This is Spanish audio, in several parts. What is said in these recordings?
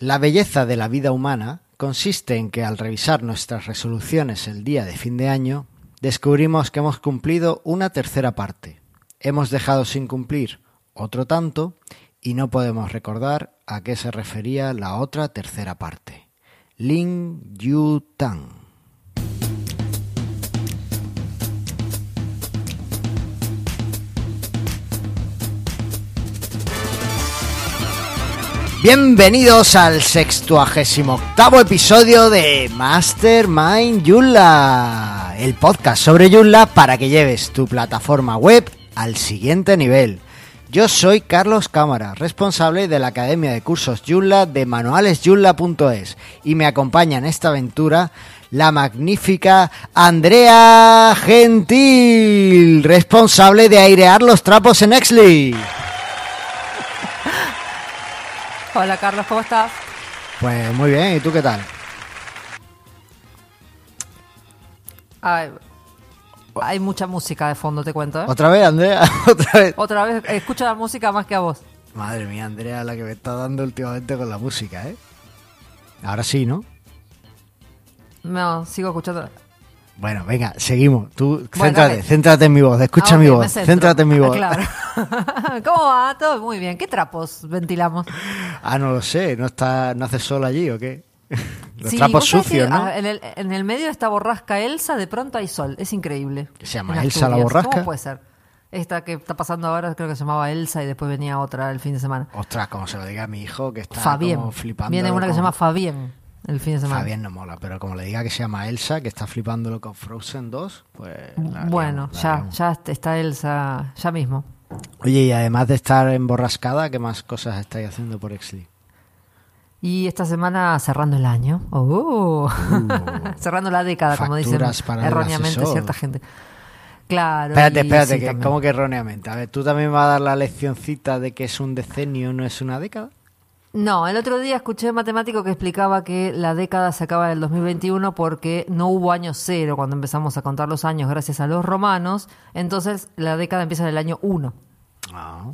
La belleza de la vida humana consiste en que al revisar nuestras resoluciones el día de fin de año, descubrimos que hemos cumplido una tercera parte. Hemos dejado sin cumplir otro tanto y no podemos recordar a qué se refería la otra tercera parte. Lin Yu Tang. Bienvenidos al sextuagésimo octavo episodio de Mastermind Joomla, el podcast sobre Joomla para que lleves tu plataforma web al siguiente nivel. Yo soy Carlos Cámara, responsable de la Academia de Cursos Joomla de manualesjoomla.es y me acompaña en esta aventura la magnífica Andrea Gentil, responsable de airear los trapos en Exley. Hola Carlos, ¿cómo estás? Pues muy bien, ¿y tú qué tal? Ay, hay mucha música de fondo, te cuento. ¿eh? ¿Otra vez, Andrea? ¿Otra vez? Otra vez, escucho la música más que a vos. Madre mía, Andrea, la que me está dando últimamente con la música, ¿eh? Ahora sí, ¿no? No, sigo escuchando. Bueno, venga, seguimos. Tú, Bueno, céntrate, céntrate en mi voz, escucha Ah, mi voz, céntrate en mi Ah, voz. claro. ¿Cómo va? Todo muy bien. ¿Qué trapos ventilamos? Ah, no lo sé, ¿no está, no hace sol allí o qué? Los Sí, trapos sucios, que, ¿no? ah, En el, en el medio de esta borrasca Elsa, de pronto hay sol. Es increíble. ¿Que se llama Elsa la borrasca? ¿Cómo puede ser? Esta que está pasando ahora creo que se llamaba Elsa y después venía otra el fin de semana. Ostras, como se lo diga a mi hijo, que está Fabien. como flipando. Viene una que se llama Fabien el fin de semana. Fabien no mola, pero como le diga que se llama Elsa, que está flipándolo con Frozen 2, pues... la Bueno, la ya, ya está Elsa, ya mismo. Oye, y además de estar emborrascada, ¿qué más cosas estáis haciendo por Exley? Y esta semana cerrando el año. Oh. cerrando la década, como dicen erróneamente cierta gente. Claro. Espérate, espérate, sí, que. ¿cómo que erróneamente? A ver, ¿tú también vas a dar la leccioncita de que es un decenio, no es una década? No, el otro día escuché a un matemático que explicaba que la década se acaba en el 2021 porque no hubo año cero cuando empezamos a contar los años gracias a los romanos. Entonces la década empieza en el año 1. Ah,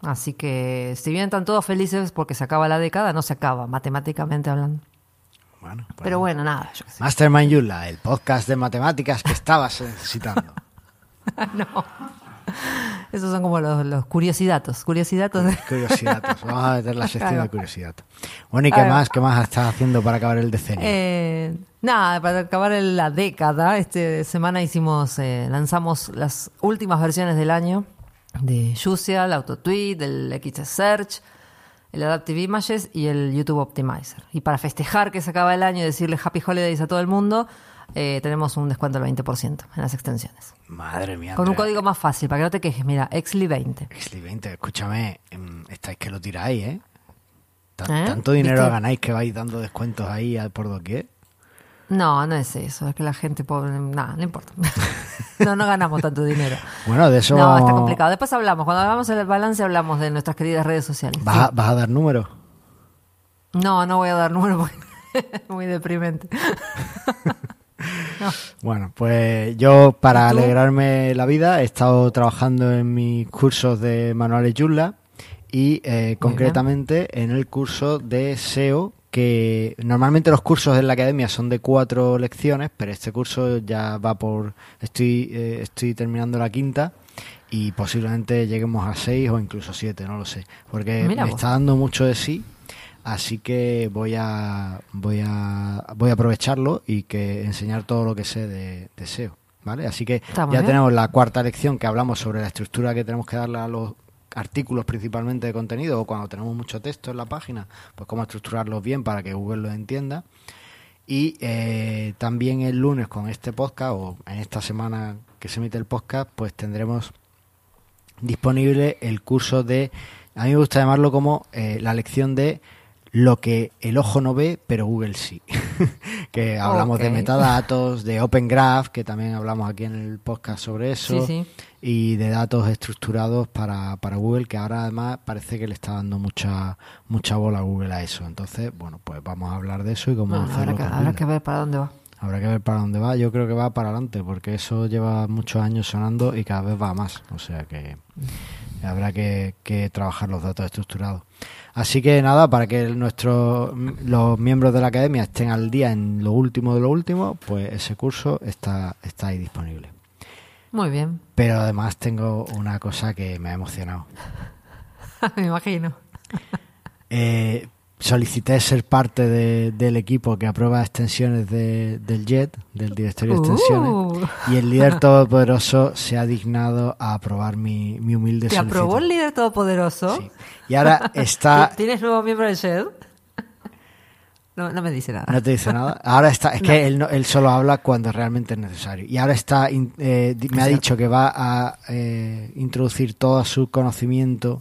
Así que si bien están todos felices porque se acaba la década, no se acaba, matemáticamente hablando. bueno. pues- Pero bueno, nada, yo. Mastermind Yula, el podcast de matemáticas que estabas necesitando. Esos son como los, los curiosidades. Curiosidades de... Vamos a meter la sección Claro. de curiosidad. Bueno, ¿y qué más? ¿Qué más estás haciendo para acabar el decenio? Eh, nada, para acabar la década, esta semana hicimos, eh, lanzamos las últimas versiones del año de Juicia, el AutoTweet, el XS Search, el Adaptive Images y el YouTube Optimizer. Y para festejar que se acaba el año y decirle Happy Holidays a todo el mundo, eh, tenemos un descuento del 20% en las extensiones. Madre mía. Con un código más fácil, para que no te quejes. Mira, Exli20. Exley 20, escúchame, em, estáis que lo tiráis, ¿eh? ¿Eh? Tanto dinero ¿Viste? ganáis que vais dando descuentos ahí al por doquier. No, no es eso, es que la gente pobre, nada, no importa. no, no ganamos tanto dinero. Bueno, de eso No, está complicado. Después hablamos. Cuando hagamos el balance, hablamos de nuestras queridas redes sociales. ¿Vas, a, vas a dar números? No, no voy a dar número porque es muy deprimente. Bueno, pues yo para alegrarme la vida he estado trabajando en mis cursos de manuales Joomla y eh, concretamente en el curso de SEO que normalmente los cursos en la academia son de cuatro lecciones, pero este curso ya va por estoy eh, estoy terminando la quinta y posiblemente lleguemos a seis o incluso siete, no lo sé, porque Mira me vos. está dando mucho de sí. Así que voy a voy a voy a aprovecharlo y que enseñar todo lo que sé de, de SEO, ¿vale? Así que ya bien. tenemos la cuarta lección que hablamos sobre la estructura que tenemos que darle a los artículos principalmente de contenido o cuando tenemos mucho texto en la página, pues cómo estructurarlos bien para que Google los entienda. Y eh, también el lunes con este podcast o en esta semana que se emite el podcast, pues tendremos disponible el curso de, a mí me gusta llamarlo como eh, la lección de lo que el ojo no ve, pero Google sí. que hablamos de metadatos, de Open Graph, que también hablamos aquí en el podcast sobre eso, Sí, sí. y de datos estructurados para, para Google, que ahora además parece que le está dando mucha mucha bola a Google a eso. Entonces, bueno, pues vamos a hablar de eso y cómo Bueno, hacerlo. habrá, que ver para dónde va. Habrá que ver para dónde va. Yo creo que va para adelante, porque eso lleva muchos años sonando y cada vez va más. O sea que Habrá que, que trabajar los datos estructurados. Así que nada, para que nuestros los miembros de la academia estén al día en lo último de lo último, pues ese curso está, está ahí disponible. Muy bien. Pero además tengo una cosa que me ha emocionado. Me imagino. Eh, solicité ser parte de- del equipo que aprueba extensiones de- del JET, del directorio de extensiones, Uh. y el líder todopoderoso se ha dignado a aprobar mi, mi humilde ¿Te aprobó el solicitud. líder todopoderoso? Sí. Y ahora está... ¿Tienes nuevo miembro del SHED? No, no me dice nada. No te dice nada. Ahora está, es que él, no- él solo habla cuando realmente es necesario. Y ahora está, eh, me ha dicho que va a eh, introducir todo su conocimiento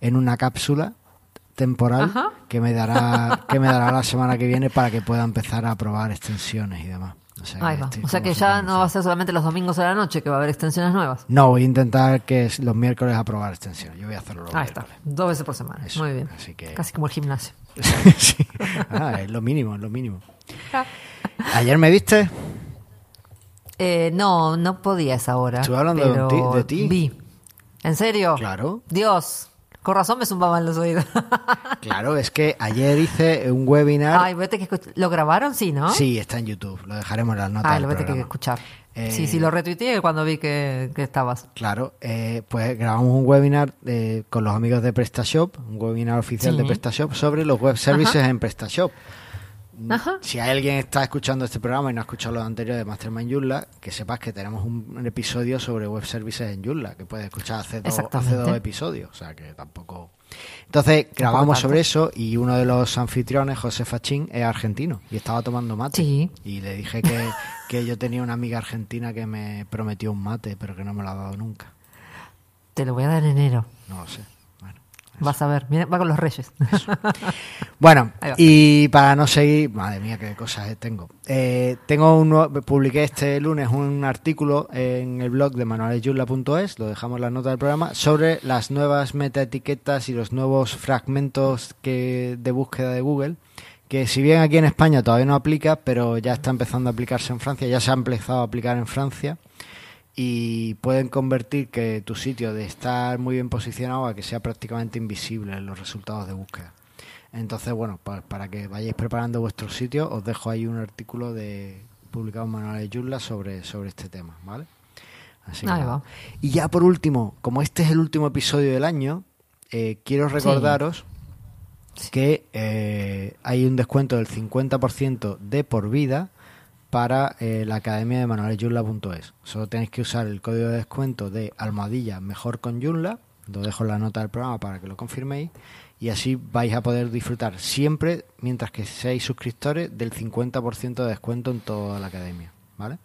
en una cápsula temporal Ajá. que me dará que me dará la semana que viene para que pueda empezar a probar extensiones y demás. O sea, Ahí va. estoy O sea como que ya no va a ser solamente los domingos a la noche, que va a haber extensiones nuevas. No, voy a intentar que los miércoles aprobar extensiones. Yo voy a hacerlo los Ahí está. Dos veces por semana. Eso, Muy bien. así que- Casi como el gimnasio. sí. Ah, es lo mínimo, es lo mínimo. Ayer me viste. Eh, no, no podía a esa hora. Estuve hablando de pero ti- de ti. Vi. ¿En serio? Claro. Dios. Con razón me zumbaban los oídos. Claro, es que ayer hice un webinar. Ay, vete que ¿Lo grabaron? Sí, ¿no? Sí, está en YouTube. Lo dejaremos en las notas. Ay, lo vete que escuchar. Eh, Sí, sí, lo retuiteé cuando vi que, que estabas. Claro, eh, pues grabamos un webinar eh, con los amigos de PrestaShop, un webinar oficial Sí. de PrestaShop sobre los web services en PrestaShop. Ajá. Si alguien está escuchando este programa y no ha escuchado los anteriores de Mastermind Joomla, que sepas que tenemos un, episodio sobre web services en Joomla, que puedes escuchar hace dos, Exactamente. hace dos episodios, o sea que tampoco... Entonces grabamos sobre eso y uno de los anfitriones, José Fachín, es argentino y estaba tomando mate. Sí. Y le dije que, que yo tenía una amiga argentina que me prometió un mate, pero que no me lo ha dado nunca. Te lo voy a dar en enero. No lo sé. Vas a ver. Mira, va con los reyes. Bueno, y para no seguir, madre mía, qué cosas eh, tengo. Eh, tengo un nuevo- publiqué este lunes un artículo en el blog de manualesyula.es, lo dejamos en la nota del programa, sobre las nuevas metaetiquetas y los nuevos fragmentos que, de búsqueda de Google, que si bien aquí en España todavía no aplica, pero ya está empezando a aplicarse en Francia, ya se ha empezado a aplicar en Francia y pueden convertir que tu sitio de estar muy bien posicionado a que sea prácticamente invisible en los resultados de búsqueda. Entonces, bueno, pa- para, que vayáis preparando vuestro sitio, os dejo ahí un artículo de publicado en Manual de Joomla sobre, sobre este tema, ¿vale? Así Ahí va. Y ya por último, como este es el último episodio del año, eh, quiero recordaros que eh, hay un descuento del 50% de por vida para eh, la academia de manualesyunla.es. Solo tenéis que usar el código de descuento de almohadilla mejor con Joomla, lo dejo en la nota del programa para que lo confirméis, y así vais a poder disfrutar siempre, mientras que seáis suscriptores, del 50% de descuento en toda la academia, ¿vale?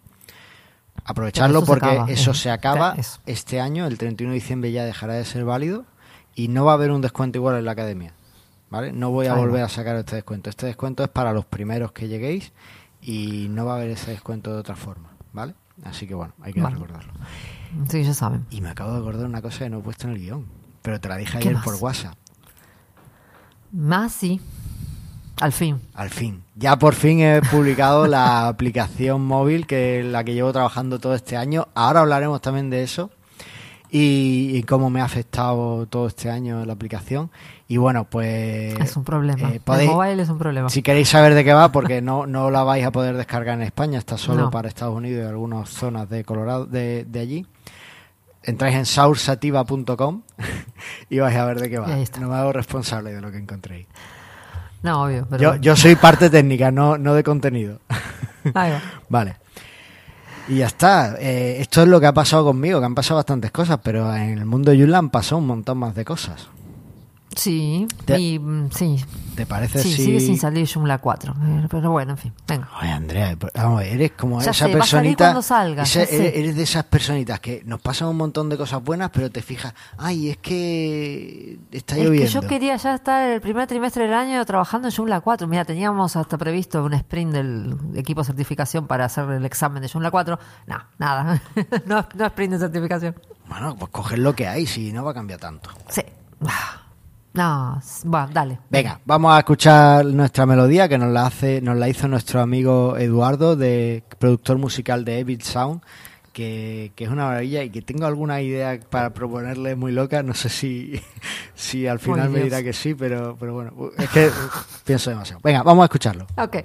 Aprovecharlo se porque eso se acaba este año, el 31 de diciembre ya dejará de ser válido y no va a haber un descuento igual en la academia. ¿Vale? No voy a volver a sacar este descuento. Este descuento es para los primeros que lleguéis y no va a haber ese descuento de otra forma. ¿Vale? Así que bueno, hay que Vale. recordarlo. Sí, ya saben. Y me acabo de acordar una cosa que no he puesto en el guion. Pero te la dije ¿Qué ayer más? por WhatsApp. Más sí. Al fin. Al fin. Ya por fin he publicado la aplicación móvil que es la que llevo trabajando todo este año. Ahora hablaremos también de eso y, y cómo me ha afectado todo este año la aplicación. Y bueno, pues... es un problema. eh, podéis- El mobile es un problema. Si queréis saber de qué va, porque no, no la vais a poder descargar en España, está solo No. para Estados Unidos y algunas zonas de Colorado, de, de allí. Entráis en soursativa.com y vais a ver de qué va. No me hago responsable de lo que encontréis. No, obvio. Pero Yo, bueno. yo soy parte técnica, no, no de contenido. Ahí va. Vale. Y ya está. Eh, esto es lo que ha pasado conmigo, que han pasado bastantes cosas, pero en el mundo de han pasado un montón más de cosas. Sí, Te- y mm, sí, ¿Te parece sí, si... sigue sin salir Joomla 4. eh, Pero bueno, en fin, venga. Ay, Andrea, pero, vamos, a ver, eres como Ya esa sé, va a salir personita. salga, esa- eres, eres de esas personitas que nos pasan un montón de cosas buenas, pero te fijas, ay, es que está Es lloviendo. que yo quería ya estar el primer trimestre del año trabajando en Joomla 4. Mira, teníamos hasta previsto un sprint del equipo de certificación para hacer el examen de Joomla 4. No, nada. no, no sprint de certificación. Bueno, pues coger lo que hay, si no va a cambiar tanto. Sí. No, bueno, dale. Venga, vamos a escuchar nuestra melodía que nos la hace, nos la hizo nuestro amigo Eduardo, de productor musical de Evil Sound, que, que es una maravilla y que tengo alguna idea para proponerle muy loca. No sé si, si al final me dirá que sí, pero, pero bueno, es que pienso demasiado. Venga, vamos a escucharlo. Ok.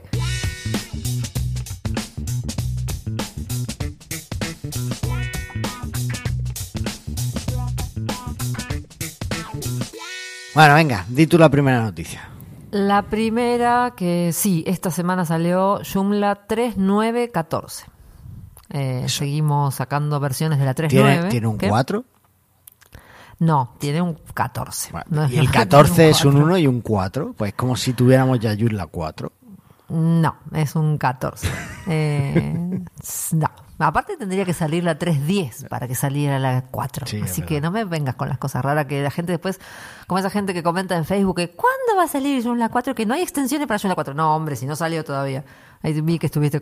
Bueno, venga, di tú la primera noticia. La primera que sí, esta semana salió Joomla 3914. Eh, seguimos sacando versiones de la 39. ¿Tiene, ¿tiene un ¿Qué? 4? No, tiene un 14. Bueno, No y el más, 14 tiene es un 4. 1 y un 4. Pues como si tuviéramos ya Joomla 4. No, es un 14. Eh, no. Aparte tendría que salir la 310 para que saliera la 4. Sí, es Así que no me vengas con las cosas raras que la gente después, como esa gente que comenta en Facebook, que ¿cuándo va a salir Joomla 4? Que no hay extensiones para Joomla 4. No, hombre, si no salió todavía. Ahí vi que estuviste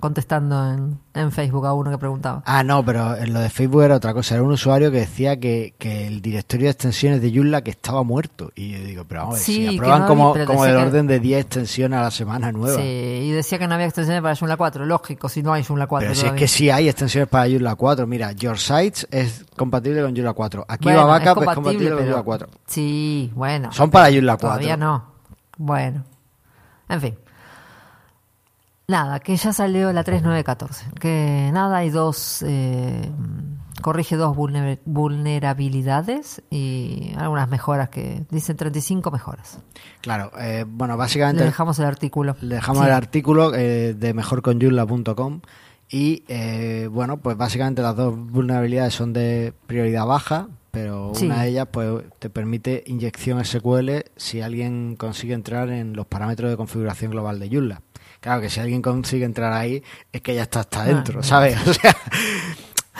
contestando en, en Facebook a uno que preguntaba. Ah, no, pero en lo de Facebook era otra cosa. Era un usuario que decía que, que el directorio de extensiones de Joomla que estaba muerto. Y yo digo, pero vamos Sí, si aprueban no como, como que- orden de 10 extensiones a la semana nueva. Sí, y decía que no había extensiones para Joomla 4. Lógico, si no hay Joomla 4 Pero si es que sí hay extensiones para Joomla 4. Mira, Your Sites es compatible con Joomla 4. Aquí Bueno, va Backup es compatible, compatible con Joomla 4. Sí, bueno. Son para Joomla 4. Todavía no. Bueno. En fin. Nada, que ya salió la 3914. Que nada, hay dos. eh, corrige dos vulner- vulnerabilidades y algunas mejoras que. Dicen 35 mejoras. Claro, eh, bueno, Le básicamente dejamos el artículo. Le dejamos Sí. el artículo eh, de mejorconyula.com y eh, bueno, pues básicamente las dos vulnerabilidades son de prioridad baja, pero Sí. una de ellas pues te permite inyección SQL si alguien consigue entrar en los parámetros de configuración global de Joomla. Claro que si alguien consigue entrar ahí es que ya está hasta Ah, adentro, ya. ¿sabes? O sea,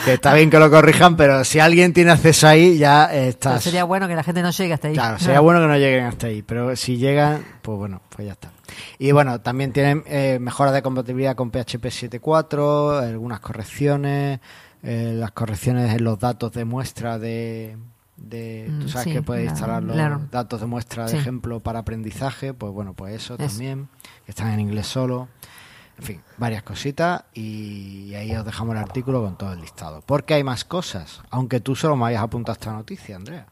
que está bien que lo corrijan, pero si alguien tiene acceso ahí ya Pero estás... sería bueno que la gente no llegue hasta ahí. Claro, sería bueno que no lleguen hasta ahí, pero si llegan, pues bueno, pues ya está. Y bueno, también tienen eh, mejoras de compatibilidad con PHP 7.4, algunas correcciones, eh, las correcciones en los datos de muestra de... de Mm, tú sabes sí, que puedes la- instalar los claro. datos de muestra de Sí. ejemplo para aprendizaje, pues bueno, pues eso, Eso. también, que están en inglés solo. En fin, varias cositas y ahí os dejamos el artículo con todo el listado. Porque hay más cosas, aunque tú solo me hayas apuntado esta noticia, Andrea.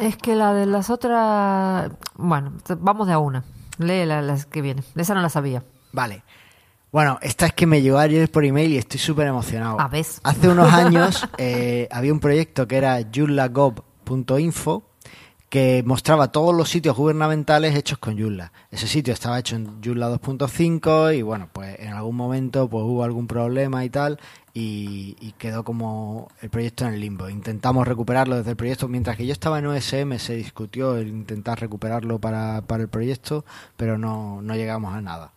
Es que la de las otras. Bueno, vamos de a una. Lee la, las que viene. Esa no la sabía. Vale. Bueno, esta es que me llegó ayer por email y estoy súper emocionado. Ah, ¿ves? Hace unos años eh, había un proyecto que era joomla.gov.info que mostraba todos los sitios gubernamentales hechos con Joomla. Ese sitio estaba hecho en Joomla 2.5 y bueno, pues en algún momento pues hubo algún problema y tal y, y quedó como el proyecto en el limbo. Intentamos recuperarlo desde el proyecto, mientras que yo estaba en OSM se discutió el intentar recuperarlo para, para el proyecto, pero no, no llegamos a nada.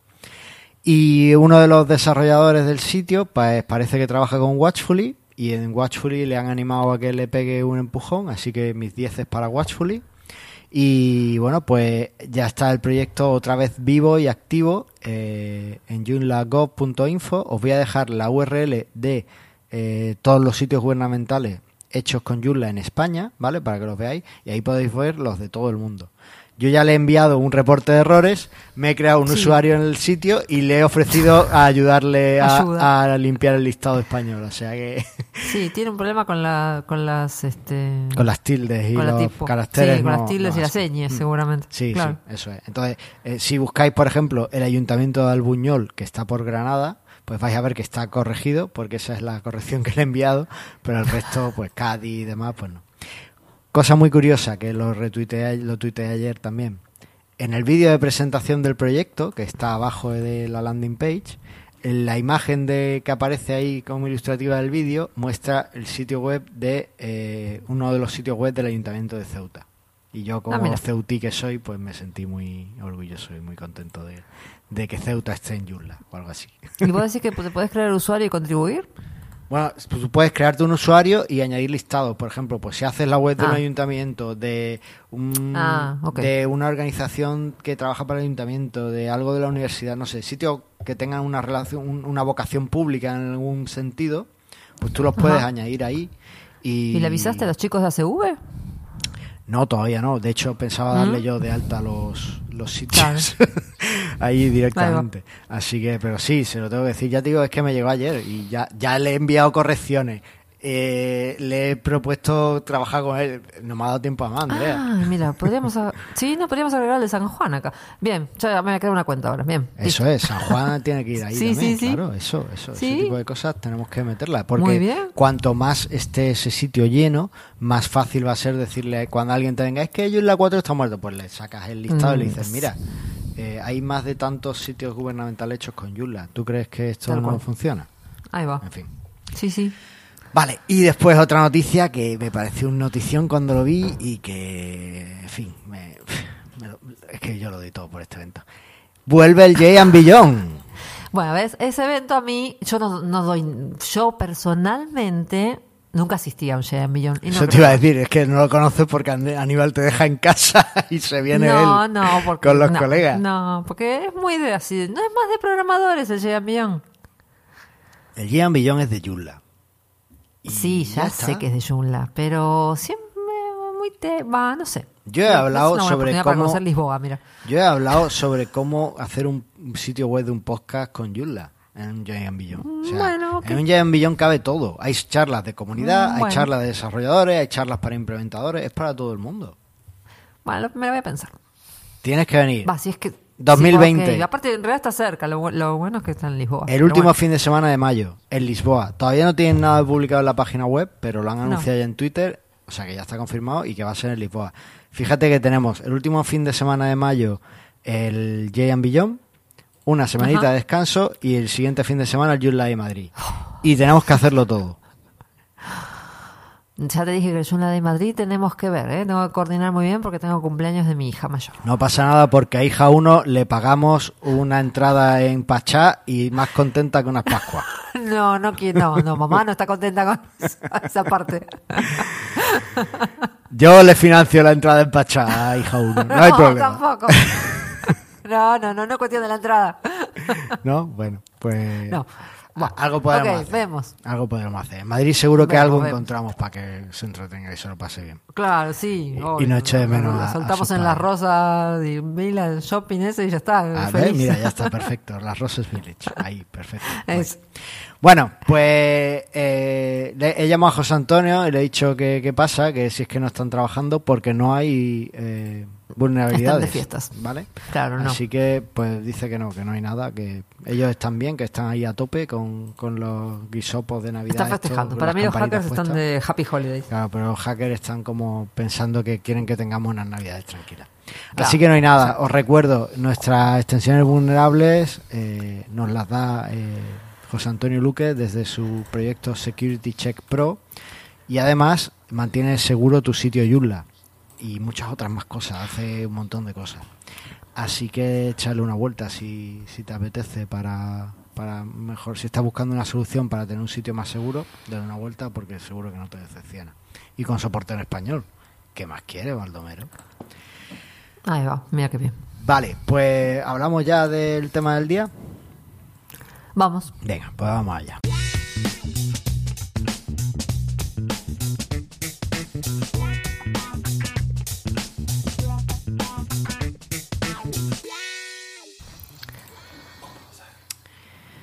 Y uno de los desarrolladores del sitio, pues parece que trabaja con Watchfully y en Watchfully le han animado a que le pegue un empujón, así que mis 10 es para Watchfully. Y bueno, pues ya está el proyecto otra vez vivo y activo eh, en joomla.gov.info. Os voy a dejar la URL de eh, todos los sitios gubernamentales hechos con Joomla en España, ¿vale? Para que los veáis y ahí podéis ver los de todo el mundo. Yo ya le he enviado un reporte de errores, me he creado un Sí. usuario en el sitio y le he ofrecido a ayudarle Ayuda. a, limpiar el listado español. O sea que Sí, tiene un problema con la con las este con las tildes y con los caracteres. Sí, con no- las tildes no y las señas, Mm. seguramente. Sí, Claro. sí, eso es. Entonces, eh, si buscáis, por ejemplo, el Ayuntamiento de Albuñol, que está por Granada, pues vais a ver que está corregido, porque esa es la corrección que le he enviado, pero el resto, pues Cádiz y demás, pues no. Cosa muy curiosa, que lo retuiteé, lo tuiteé ayer también. En el vídeo de presentación del proyecto, que está abajo de la landing page, en la imagen de que aparece ahí como ilustrativa del vídeo muestra el sitio web de eh, uno de los sitios web del Ayuntamiento de Ceuta. Y yo como Ah, ceutí que soy, pues me sentí muy orgulloso y muy contento de, de que Ceuta esté en Joomla o algo así. ¿Y vos decís que te puedes crear usuario y contribuir? Bueno, pues tú puedes crearte un usuario y añadir listados. Por ejemplo, pues si haces la web de un Ah. ayuntamiento, de, un, Ah, ok. de una organización que trabaja para el ayuntamiento, de algo de la universidad, no sé, sitios que tengan una relación, un- una vocación pública en algún sentido, pues tú los puedes Ajá. añadir ahí. ¿Y, ¿Y le avisaste a los chicos de ACV? No, todavía no. De hecho, pensaba darle ¿Mm? yo de alta los, los sitios ahí directamente. Así que, pero sí, se lo tengo que decir. Ya te digo, es que me llegó ayer y ya, ya le he enviado correcciones. Eh, le he propuesto trabajar con él. No me ha dado tiempo a más, Andrea. Ah, mira, podríamos. a- Sí, no podríamos agregar el de San Juan acá. Bien, ya me voy a crear una cuenta ahora. Bien. Eso es, San Juan tiene que ir ahí Sí, también, sí, sí. claro, eso, eso, Sí. ese tipo de cosas tenemos que meterlas, porque Muy bien. cuanto más esté ese sitio lleno, más fácil va a ser decirle cuando alguien te venga, es que yo en la 4 está muerto, pues le sacas el listado y le Mm, dices, sí. mira, eh, hay más de tantos sitios gubernamentales hechos con Joomla, ¿tú crees que esto Tal no cual. funciona? Ahí va. En fin. Sí, sí. Vale, y después otra noticia que me pareció un notición cuando lo vi y que, en fin, me- es que yo lo doy todo por este evento. Vuelve el Jay Beyond. Bueno, ves, ese evento a mí, yo no, no doy. Yo personalmente nunca asistí a un Jedi Millón. No Eso te iba a decir, es que no lo conoces porque Aníbal te deja en casa y se viene no, él no, porque, con los no, colegas. No, porque es muy de así. No es más de programadores el Jedi Millón. El Gian Billón es de Joomla. Sí, ya, sé que es de Joomla, pero siempre muy te va, no sé. Yo he hablado sobre para cómo- conocer Lisboa, mira. Yo he hablado sobre cómo hacer un sitio web de un podcast con Joomla en un Giant Billón. O sea, Bueno, ok. En un Giant Billón cabe todo. Hay charlas de comunidad, Mm, hay charlas de desarrolladores, hay charlas para implementadores, es para todo el mundo. Bueno, me lo voy a pensar. Tienes que venir. Va, si es que... 2020. sí. Aparte, en realidad está cerca. Lo, bu- lo bueno es que está en Lisboa. El último bueno. fin de semana de mayo, en Lisboa. Todavía no tienen nada publicado en la página web, pero lo han anunciado ya en Twitter, o sea que ya está confirmado y que va a ser en Lisboa. Fíjate que tenemos el último fin de semana de mayo el Jay and Beyond, una semanita Ajá. de descanso y el siguiente fin de semana el de Madrid. Y tenemos que hacerlo todo. Ya te dije que en la de Madrid tenemos que ver, ¿eh? Tengo que coordinar muy bien porque tengo cumpleaños de mi hija mayor. No pasa nada porque a hija 1 le pagamos una entrada en Pachá y más contenta que unas Pascuas. No, no no, no, mamá no está contenta con esa, parte. Yo le financio la entrada en Pachá a hija 1, no hay problema. tampoco. No, no, no, no es cuestión de la entrada. ¿No? Bueno, pues No. Bueno, algo podemos hacer. vemos. Algo podemos hacer. En Madrid seguro que Vemos, algo vemos. encontramos para que se entretenga y se lo pase bien. Claro, sí. Y no eche de menos La a su en padre. la rosa y Mila, el shopping ese y ya está. A ver, mira, ya está perfecto. Las Roses Village. Ahí, perfecto. Es- Bueno, pues eh, le he llamado a José Antonio y le he dicho que pasa, que si es que no están trabajando porque no hay eh, vulnerabilidades. Están de fiestas. ¿Vale? Claro, no. Así que, pues dice que no, que no hay nada, que ellos están bien, que están ahí a tope con, con los guisopos de Navidad. Están festejando. Para mí los hackers están de Happy Holidays. Claro, pero los hackers están como pensando que quieren que tengamos unas navidades tranquilas. Claro. Así que no hay nada. Os recuerdo, nuestras extensiones vulnerables eh, nos las da eh, José Antonio Luque desde su proyecto Security Check Pro y además mantiene seguro tu sitio Joomla y muchas otras más cosas. Hace un montón de cosas. Así que échale una vuelta si, si te apetece para, para mejor, si estás buscando una solución para tener un sitio más seguro, dale una vuelta porque seguro que no te decepciona. Y con soporte en español. ¿Qué más quiere, Baldomero? Ahí va, mira qué bien. Vale, pues hablamos ya del tema del día. Vamos. Venga, pues vamos allá.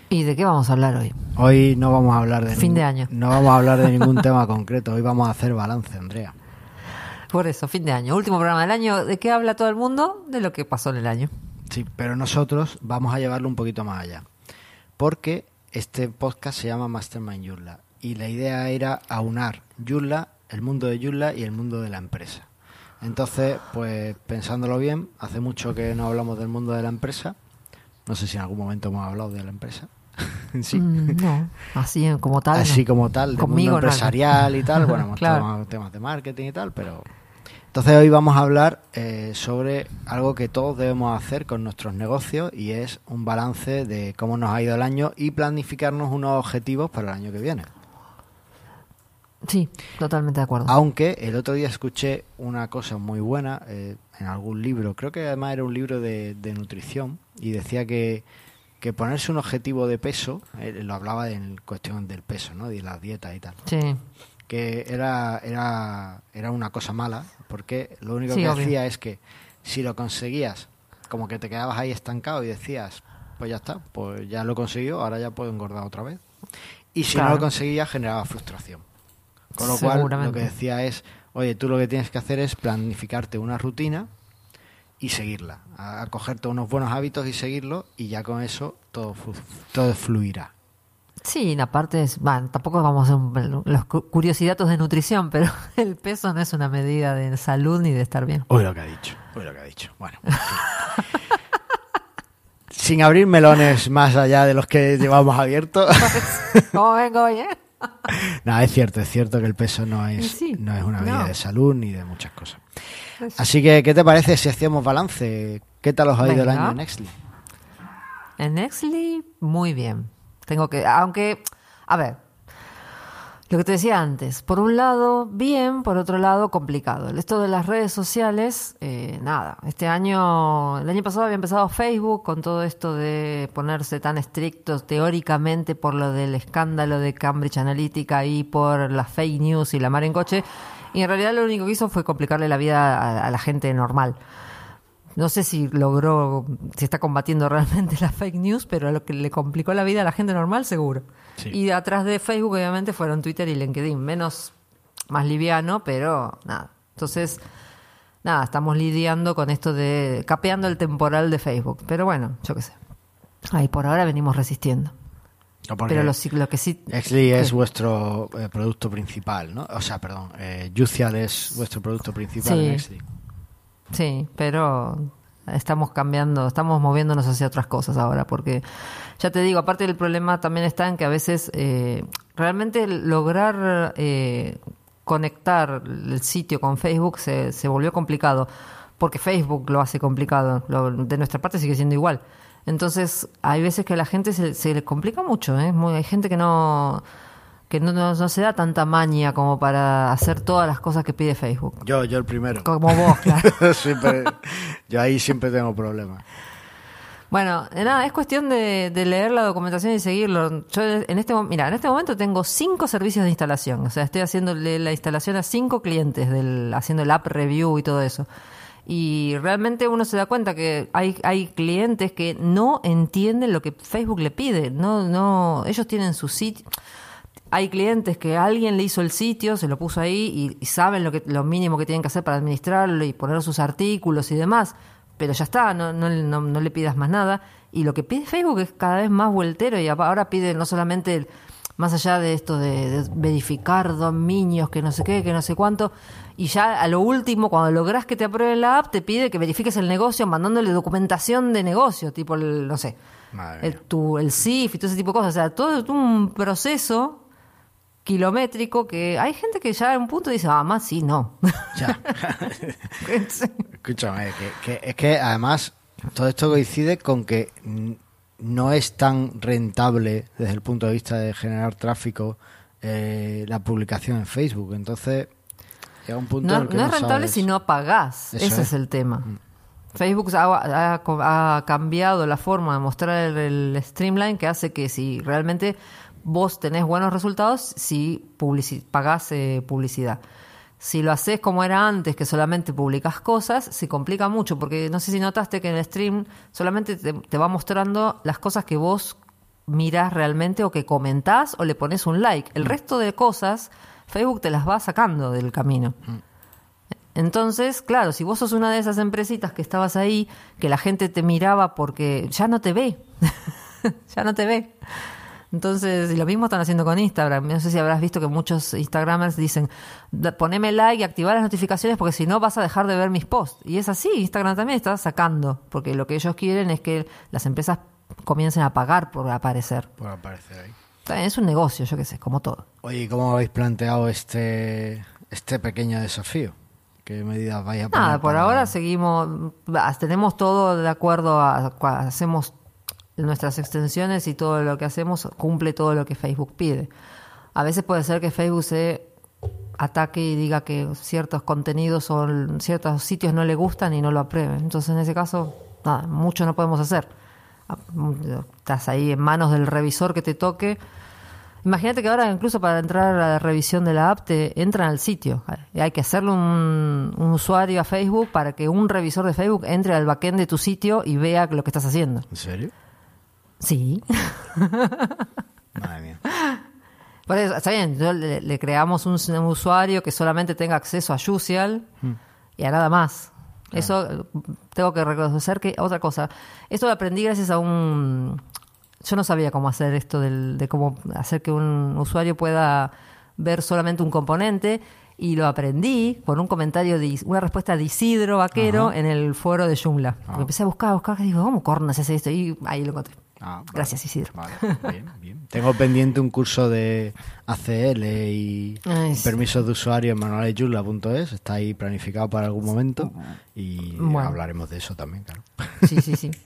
¿Y de qué vamos a hablar hoy? Hoy no vamos a hablar de Fin de año. No vamos a hablar de ningún tema concreto. Hoy vamos a hacer balance, Andrea. Por eso, fin de año. Último programa del año. ¿De qué habla todo el mundo? De lo que pasó en el año. Sí, pero nosotros vamos a llevarlo un poquito más allá. Porque este podcast se llama Mastermind Joomla. Y la idea era aunar Joomla, el mundo de Joomla y el mundo de la empresa. Entonces, pues pensándolo bien, hace mucho que no hablamos del mundo de la empresa. No sé si en algún momento hemos hablado de la empresa. sí. Mm, no, así como tal. Así no. como tal, del Conmigo mundo no. empresarial y tal. Bueno, hemos Claro. tomado temas de marketing y tal, pero... Entonces hoy vamos a hablar eh, sobre algo que todos debemos hacer con nuestros negocios y es un balance de cómo nos ha ido el año y planificarnos unos objetivos para el año que viene. Sí, totalmente de acuerdo. Aunque el otro día escuché una cosa muy buena eh, en algún libro, creo que además era un libro de, de nutrición y decía que, que ponerse un objetivo de peso, eh, lo hablaba en cuestión del peso, ¿no? de la dieta y tal. Sí. que era, era, era una cosa mala, porque lo único Sí, que obvio. hacía es que si lo conseguías, como que te quedabas ahí estancado y decías, pues ya está, pues ya lo he conseguido, ahora ya puedo engordar otra vez. Y si no lo conseguías, generaba frustración. Con lo cual, lo que decía es, oye, tú lo que tienes que hacer es planificarte una rutina y seguirla, a, a cogerte unos buenos hábitos y seguirlo, y ya con eso todo, todo fluirá. Sí, la parte es, bueno, tampoco vamos a hacer un- los cu- curiosidades de nutrición, pero el peso no es una medida de salud ni de estar bien. Uy, lo que ha dicho. Uy, lo que ha dicho. Bueno. Sin abrir melones más allá de los que llevamos abiertos. ¿Cómo vengo hoy, eh? No, es cierto, es cierto que el peso no es, Sí, no es una medida no. de salud ni de muchas cosas. Así que, ¿qué te parece si hacemos balance? ¿Qué tal os ha ido el año en Nextly? En Nextly, muy bien. Tengo que, aunque, a ver, lo que te decía antes, por un lado, bien, por otro lado, complicado. Esto de las redes sociales, eh, nada. Este año, el año pasado había empezado Facebook con todo esto de ponerse tan estrictos teóricamente por lo del escándalo de Cambridge Analytica y por las fake news y la mar en coche. Y en realidad lo único que hizo fue complicarle la vida a, a la gente normal. No sé si logró, si está combatiendo realmente las fake news, pero lo que le complicó la vida a la gente normal, seguro. Sí. Y atrás de Facebook, obviamente, fueron Twitter y LinkedIn. Menos, más liviano, pero nada. Entonces, nada, estamos lidiando con esto de capeando el temporal de Facebook. Pero bueno, yo qué sé. Ahí por ahora venimos resistiendo. No, Pero lo, que sí. Nextly es vuestro eh, producto principal, ¿no? O sea, perdón, eh, Juicial es vuestro producto principal Sí. en Nextly. Sí, pero estamos cambiando, estamos moviéndonos hacia otras cosas ahora, porque ya te digo, aparte del problema también está en que a veces eh, realmente lograr eh, conectar el sitio con Facebook se, se volvió complicado, porque Facebook lo hace complicado, lo- de nuestra parte sigue siendo igual. Entonces, hay veces que a la gente se, se le complica mucho, ¿eh? Muy- hay gente que no que no, no, no se da tanta maña como para hacer todas las cosas que pide Facebook. Yo, yo el primero. Como vos, claro. Siempre- yo ahí siempre tengo problemas. Bueno, eh, nada, es cuestión de, de leer la documentación y seguirlo. Yo en este, mira, en este momento tengo cinco servicios de instalación. O sea, estoy haciéndole la instalación a cinco clientes, del, haciendo el app review y todo eso. Y realmente uno se da cuenta que hay, hay clientes que no entienden lo que Facebook le pide. No, no, ellos tienen su sitio. Hay clientes que alguien le hizo el sitio, se lo puso ahí y, y saben lo que lo mínimo que tienen que hacer para administrarlo y poner sus artículos y demás, pero ya está, no, no, no- no le pidas más nada. Y lo que pide Facebook es cada vez más vueltero y ahora pide no solamente, el- más allá de esto de, de verificar dominios, que no sé qué, que no sé cuánto, y ya a lo último, cuando logras que te aprueben la app, te pide que verifiques el negocio mandándole documentación de negocio, tipo, el, no sé, el, tu, el CIF y todo ese tipo de cosas. O sea, todo un proceso kilométrico que hay gente que ya en un punto dice, ah, más sí, no. Ya. Escúchame, que, que- es que además todo esto coincide con que mm, no es tan rentable desde el punto de vista de generar tráfico eh, la publicación en Facebook. Entonces, llega un punto en no el que no no es rentable sabes- si no pagás. Eso Ese es. Mm. es. el tema. Facebook ha, ha- ha cambiado la forma de mostrar el, el streamline que hace que si realmente vos tenés buenos resultados, si publici- pagás eh, publicidad. Si lo haces como era antes, que solamente publicas cosas, se complica mucho, porque no sé si notaste que en el stream solamente te, te va mostrando las cosas que vos mirás realmente o que comentás o le pones un like. El resto de cosas, Facebook te las va sacando del camino. Entonces, claro, si vos sos una de esas empresitas que estabas ahí, que la gente te miraba porque ya no te ve, ya no te ve. Entonces, y lo mismo están haciendo con Instagram. No sé si habrás visto que muchos Instagramers dicen, "Da- poneme like y activar las notificaciones porque si no vas a dejar de ver mis posts. Y es así, Instagram también está sacando, porque lo que ellos quieren es que las empresas comiencen a pagar por aparecer. Por aparecer ahí. También Es un negocio, yo qué sé, como todo. Oye, ¿y ¿cómo habéis planteado este, este pequeño desafío? ¿Qué medidas vais a poner? Nada, por para- ahora seguimos, tenemos todo de acuerdo a, hacemos nuestras extensiones y todo lo que hacemos cumple todo lo que Facebook pide. A veces puede ser que Facebook se ataque y diga que ciertos contenidos o ciertos sitios no le gustan y no lo aprueben. Entonces, en ese caso, nada, mucho no podemos hacer. Ah, Estás ahí en manos del revisor que te toque. Imagínate que ahora incluso para entrar a la revisión de la app te entran al sitio. Hay que hacerle un, un usuario a Facebook para que un revisor de Facebook entre al backend de tu sitio y vea lo que estás haciendo. ¿En serio? Sí. Madre mía. Por eso, está bien, le, le creamos un, un usuario que solamente tenga acceso a Jusial y a nada más. Eso tengo que reconocer que otra cosa. Esto lo aprendí gracias a un. Yo no sabía cómo hacer esto del- de cómo hacer que un usuario pueda ver solamente un componente y lo aprendí por un comentario de una respuesta de Isidro Vaquero en el foro de Joomla. Porque Empecé a buscar, a buscar, y digo, ¿cómo cornas hace esto? Y ahí lo encontré. Ah, vale. Gracias, Isidro. Vale, bien, bien. Tengo pendiente un curso de ACL y Ay, sí. permisos de usuario en manualesyula.es. Está ahí planificado para algún momento y Bueno. hablaremos de eso también, claro. Sí, sí, sí.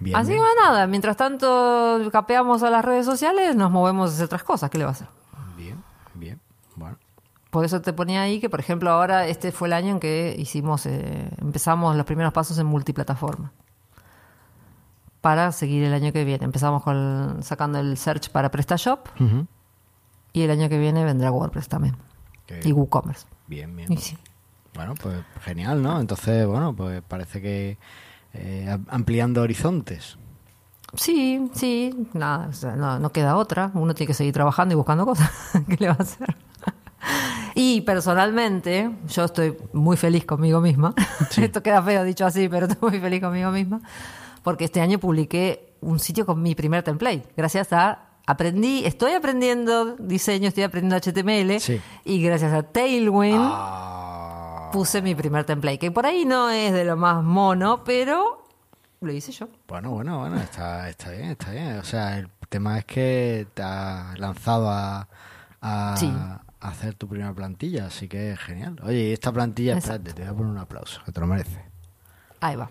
Bien, Así que bien. bueno, nada, mientras tanto capeamos a las redes sociales, nos movemos a hacer otras cosas. ¿Qué le va a hacer? Bien, bien. Bueno, Por eso te ponía ahí que, por ejemplo, ahora este fue el año en que hicimos, eh, empezamos los primeros pasos en multiplataforma. Para seguir el año que viene. Empezamos con sacando el search para PrestaShop y el año que viene vendrá WordPress también. Y WooCommerce. bien, bien. Sí. Bueno, pues genial, ¿no? Entonces, bueno, pues parece que eh, am- ampliando horizontes. Sí, sí, nada, o sea, no, no queda otra. Uno tiene que seguir trabajando y buscando cosas. ¿Qué le va a hacer? Y personalmente, yo estoy muy feliz conmigo misma. Esto queda feo dicho así, pero estoy muy feliz conmigo misma. Porque este año publiqué un sitio con mi primer template. Gracias a. Aprendí, estoy aprendiendo diseño, estoy aprendiendo HTML. Sí. Y gracias a Tailwind Ah, puse mi primer template. Que por ahí no es de lo más mono, pero lo hice yo. Bueno, bueno, bueno, está, está bien, está bien. O sea, el tema es que te has lanzado a, a- Sí. a hacer tu primera plantilla, así que genial. Oye, esta plantilla, Exacto. espérate, te voy a poner un aplauso, que te lo merece. Ahí va.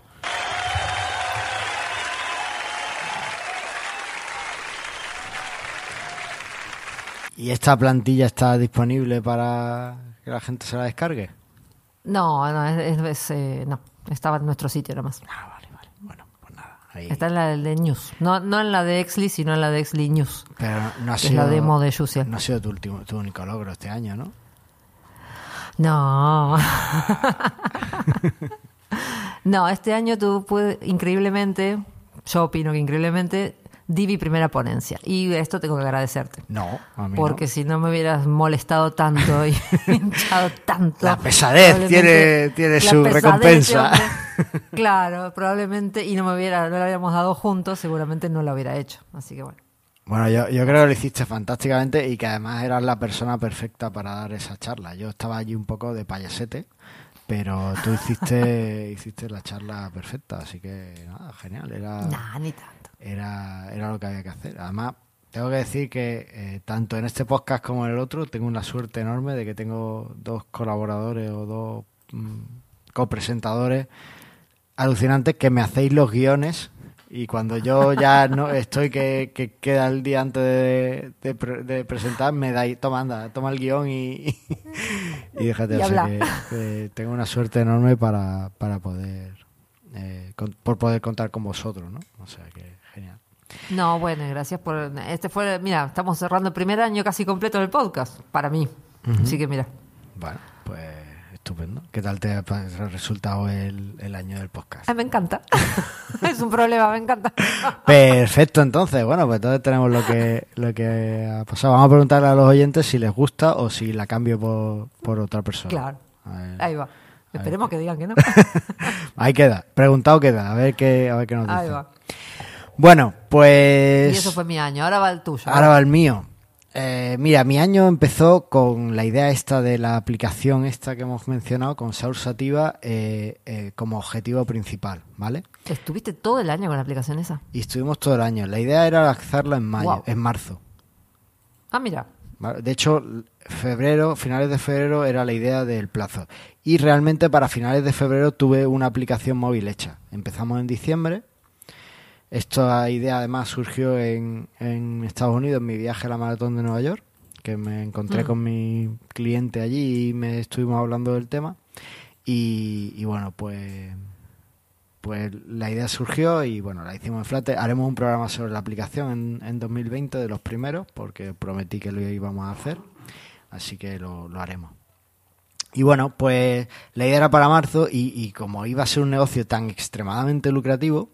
¿Y esta plantilla está disponible para que la gente se la descargue? No, no, es, eh, no, estaba en nuestro sitio nada más. Ah, vale, vale. Bueno, pues nada. Ahí. Está en la de News. No, no en la de Exli, sino en la de Exli News. Pero no ha es sido, la demo de Jusiel. no ha sido tu, último, tu único logro este año, ¿no? No. no, este año tú pude, increíblemente, yo opino que increíblemente, di mi primera ponencia. Y esto tengo que agradecerte. No, a mí Porque no. si no me hubieras molestado tanto y hinchado tanto. La pesadez tiene- tiene la su pesadez, recompensa. hombre. claro, probablemente, y no me hubiera, no la habíamos dado juntos, seguramente no lo hubiera hecho. Así que bueno. Bueno, yo, yo creo que lo hiciste fantásticamente y que además eras la persona perfecta para dar esa charla. Yo estaba allí un poco de payasete, pero tú hiciste, hiciste la charla perfecta, así que nada, genial. Era, Nah, ni. Era, era lo que había que hacer. Además, tengo que decir que eh, tanto en este podcast como en el otro tengo una suerte enorme de que tengo dos colaboradores o dos mm, copresentadores alucinantes que me hacéis los guiones y cuando yo ya no estoy que, que queda el día antes de, de de presentar me dais toma anda toma el guion y, y déjate Y o sea habla. que, que tengo una suerte enorme para, para poder eh, con- por poder contar con vosotros no o sea que No, bueno, gracias por. Este fue. Mira, estamos cerrando el primer año casi completo del podcast, para mí. Así que mira. bueno pues estupendo qué tal te ha resultado el, el año del podcast Ay, me encanta. es un problema, me encanta. Perfecto, entonces, bueno, pues entonces tenemos lo que, lo que ha pasado. Vamos a preguntarle a los oyentes si les gusta o si la cambio por, por otra persona. Claro. Ahí va. Esperemos que digan que no. Ahí queda, preguntado queda, a ver qué, a ver qué nos Ahí dice. va. Bueno, pues Y eso fue mi año. Ahora va el tuyo. ahora va el mío. Eh, mira, mi año empezó con la idea esta de la aplicación esta que hemos mencionado, con Source Sativa, eh, eh, como objetivo principal, ¿vale? ¿Estuviste todo el año con la aplicación esa? Y estuvimos todo el año. La idea era lanzarlo en mayo, en marzo. Ah, mira. De hecho, febrero, finales de febrero era la idea del plazo. Y realmente para finales de febrero tuve una aplicación móvil hecha. Empezamos en diciembre. Esta idea además surgió en, en Estados Unidos, en mi viaje a la maratón de Nueva York, que me encontré Mm. con mi cliente allí y me estuvimos hablando del tema. Y, y bueno, pues pues la idea surgió y bueno, la hicimos en Flutter. Haremos un programa sobre la aplicación en, en 2020 de los primeros, porque prometí que lo íbamos a hacer, así que lo, lo haremos. Y bueno, pues la idea era para marzo y, y como iba a ser un negocio tan extremadamente lucrativo,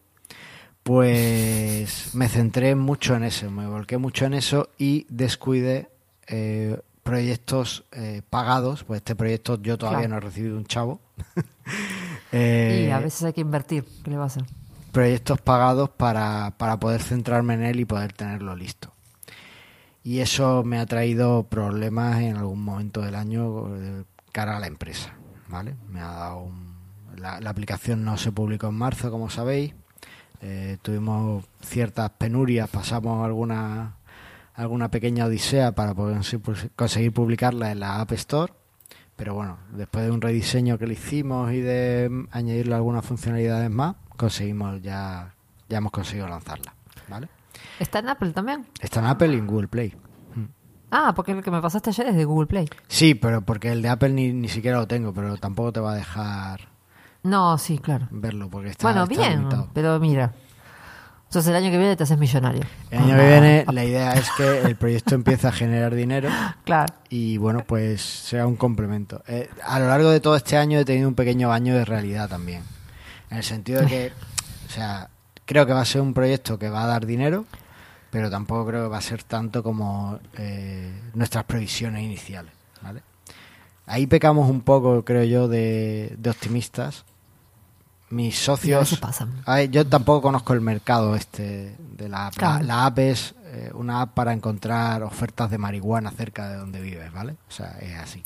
pues me centré mucho en eso, me volqué mucho en eso y descuidé eh, proyectos eh, pagados. Pues este proyecto yo todavía Claro. no he recibido un chavo. Eh, y a veces hay que invertir. ¿Qué le va a hacer? proyectos pagados para, para poder centrarme en él y poder tenerlo listo. Y eso me ha traído problemas en algún momento del año eh, cara a la empresa, ¿vale? Me ha dado un- la, la aplicación no se publicó en marzo, como sabéis. Eh, tuvimos ciertas penurias, pasamos alguna alguna pequeña odisea para poder conseguir publicarla en la App Store. Pero bueno, después de un rediseño que le hicimos y de mm, añadirle algunas funcionalidades más, conseguimos ya, ya hemos conseguido lanzarla. ¿Vale? ¿Está en Apple también? Está en Apple y en Google Play. Ah, porque el que me pasaste ayer es de Google Play. Sí, pero porque el de Apple ni, ni siquiera lo tengo, pero tampoco te va a dejar No, sí, claro. verlo porque está, bueno, está bien, limitado. pero mira. Entonces el año que viene te haces millonario. El año que viene la idea es que el proyecto empiece a generar dinero Claro. y bueno, pues sea un complemento. Eh, a lo largo de todo este año he tenido un pequeño baño de realidad también. En el sentido de que, o sea, creo que va a ser un proyecto que va a dar dinero, pero tampoco creo que va a ser tanto como eh, nuestras previsiones iniciales. ¿vale? Ahí pecamos un poco, creo yo, de, de optimistas. Mis socios... veces pasan. A ver, yo tampoco conozco el mercado este de la app. La- Claro. La, app es eh, una app para encontrar ofertas de marihuana cerca de donde vives, ¿vale? O sea, es así.